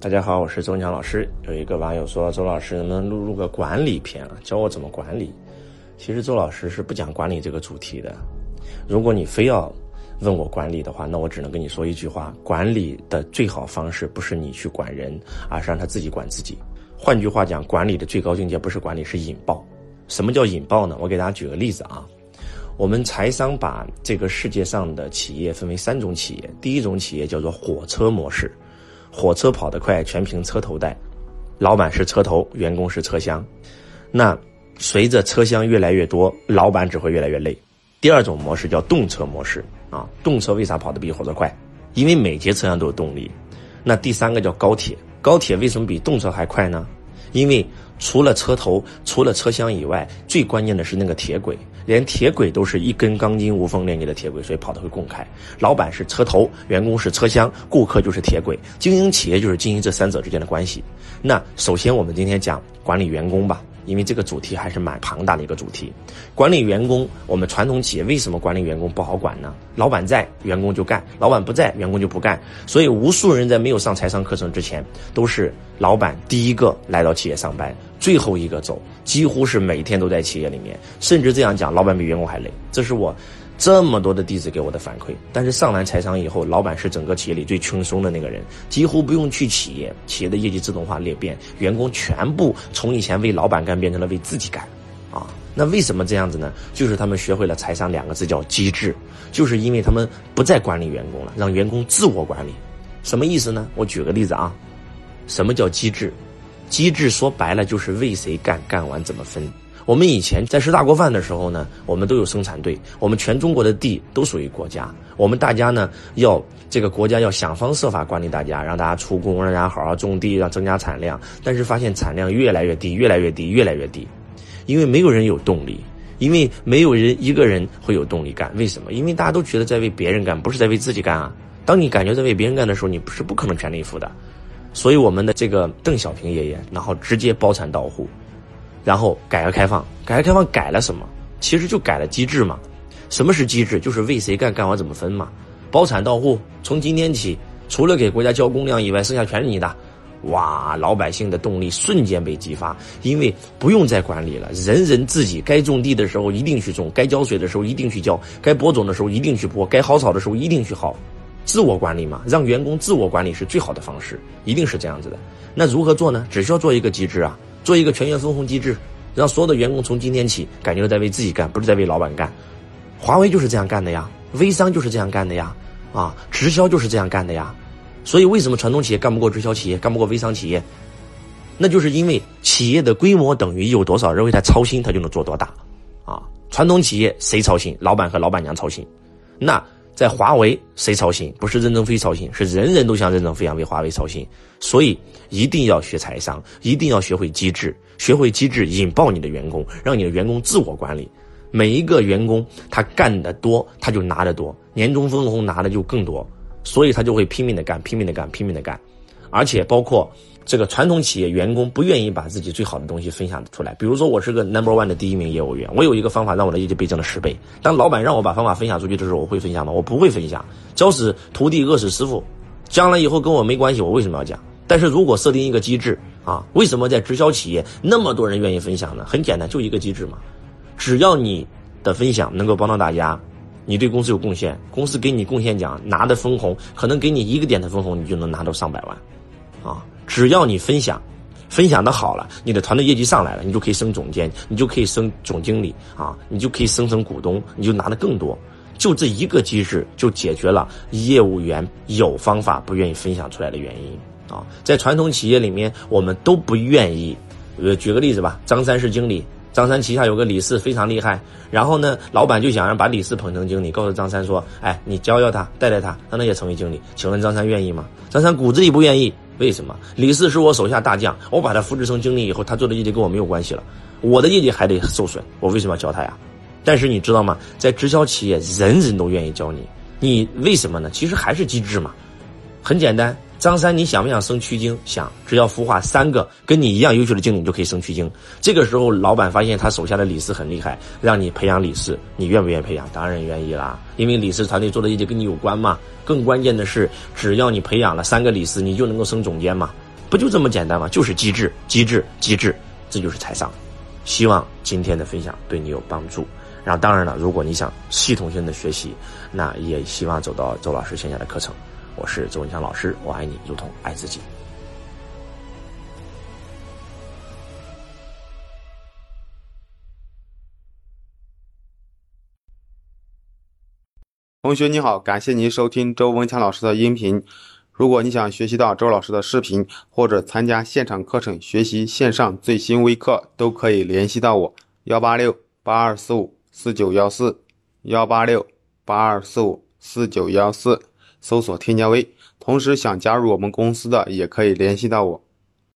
大家好，我是周强老师。有一个网友说，周老师能不能录录个管理篇啊，教我怎么管理？其实周老师是不讲管理这个主题的。如果你非要问我管理的话，那我只能跟你说一句话：管理的最好方式不是你去管人，而是让他自己管自己。换句话讲，管理的最高境界不是管理，是引爆。什么叫引爆呢？我给大家举个例子啊。我们财商把这个世界上的企业分为三种企业，第一种企业叫做火车模式。火车跑得快，全凭车头带。老板是车头，员工是车厢。那随着车厢越来越多，老板只会越来越累。第二种模式叫动车模式啊，动车为啥跑得比火车快？因为每节车厢都有动力。那第三个叫高铁，高铁为什么比动车还快呢？因为除了车头、除了车厢以外，最关键的是那个铁轨。连铁轨都是一根钢筋无缝链接的铁轨，所以跑得会更快。老板是车头，员工是车厢，顾客就是铁轨。经营企业就是经营这三者之间的关系。那首先我们今天讲管理员工吧。因为这个主题还是蛮庞大的一个主题，管理员工，我们传统企业为什么管理员工不好管呢？老板在，员工就干；老板不在，员工就不干。所以，无数人在没有上财商课程之前，都是老板第一个来到企业上班，最后一个走，几乎是每天都在企业里面。甚至这样讲，老板比员工还累。这是我。这么多的弟子给我的反馈，但是上完财商以后，老板是整个企业里最轻松的那个人，几乎不用去企业，企业的业绩自动化裂变，员工全部从以前为老板干变成了为自己干，啊，那为什么这样子呢？就是他们学会了财商两个字叫机智，就是因为他们不再管理员工了，让员工自我管理，什么意思呢？我举个例子啊，什么叫机智？机制说白了就是为谁干，干完怎么分。我们以前在吃大锅饭的时候呢，我们都有生产队，我们全中国的地都属于国家，我们大家呢要这个国家要想方设法管理大家，让大家出工，让大家好好种地，让增加产量。但是发现产量越来越低，越来越低，越来越低，因为没有人有动力，因为没有人一个人会有动力干。为什么？因为大家都觉得在为别人干，不是在为自己干啊。当你感觉在为别人干的时候，你是不可能全力以赴的。所以我们的这个邓小平爷爷，然后直接包产到户。然后改革开放，改革开放改了什么？其实就改了机制嘛。什么是机制？就是为谁干，干完怎么分嘛。包产到户，从今天起，除了给国家交公粮以外，剩下全是你的。哇，老百姓的动力瞬间被激发，因为不用再管理了，人人自己该种地的时候一定去种，该浇水的时候一定去浇，该播种的时候一定去播，该薅草的时候一定去薅。自我管理嘛，让员工自我管理是最好的方式，一定是这样子的。那如何做呢？只需要做一个机制啊。做一个全员分红机制，让所有的员工从今天起感觉在为自己干，不是在为老板干。华为就是这样干的呀，微商就是这样干的呀，啊，直销就是这样干的呀。所以为什么传统企业干不过直销企业，干不过微商企业？那就是因为企业的规模等于有多少人为他操心，他就能做多大。啊，传统企业谁操心？老板和老板娘操心。那。在华为，谁操心？不是任正非操心，是人人都像任正非一样为华为操心。所以一定要学财商，一定要学会机制，学会机制引爆你的员工，让你的员工自我管理。每一个员工他干得多，他就拿得多，年终分红拿的就更多，所以他就会拼命的干，拼命的干，拼命的干，而且包括。这个传统企业员工不愿意把自己最好的东西分享出来。比如说，我是个 number one 的第一名业务员，我有一个方法让我的业绩倍增了十倍。当老板让我把方法分享出去的时候，我会分享吗？我不会分享。教死徒弟，饿死师傅，将来以后跟我没关系，我为什么要讲？但是如果设定一个机制啊，为什么在直销企业那么多人愿意分享呢？很简单，就一个机制嘛。只要你的分享能够帮到大家，你对公司有贡献，公司给你贡献奖拿的分红，可能给你一个点的分红，你就能拿到上百万，啊。只要你分享，分享的好了，你的团队业绩上来了，你就可以升总监，你就可以升总经理啊，你就可以升成股东，你就拿的更多。就这一个机制，就解决了业务员有方法不愿意分享出来的原因啊。在传统企业里面，我们都不愿意。呃，举个例子吧，张三是经理，张三旗下有个李四非常厉害，然后呢，老板就想让把李四捧成经理，告诉张三说：“哎，你教教他，带带他，让他也成为经理。”请问张三愿意吗？张三骨子里不愿意。为什么李四是我手下大将？我把他扶持成经理以后，他做的业绩跟我没有关系了，我的业绩还得受损。我为什么要教他呀？但是你知道吗？在直销企业，人人都愿意教你，你为什么呢？其实还是机制嘛，很简单。张三，你想不想升区经？想，只要孵化三个跟你一样优秀的经理，你就可以升区经。这个时候，老板发现他手下的李四很厉害，让你培养李四，你愿不愿意培养？当然愿意啦，因为李四团队做的业绩跟你有关嘛。更关键的是，只要你培养了三个李四，你就能够升总监嘛。不就这么简单吗？就是机制，机制，机制，这就是财商。希望今天的分享对你有帮助。然后，当然了，如果你想系统性的学习，那也希望走到周老师线下的课程。我是周文强老师，我爱你如同爱自己。同学你好，感谢您收听周文强老师的音频。如果你想学习到周老师的视频，或者参加现场课程学习线上最新微课，都可以联系到我：幺八六八二四五四九幺四，幺八六八二四五四九幺四，搜索添加微。同时想加入我们公司的，也可以联系到我。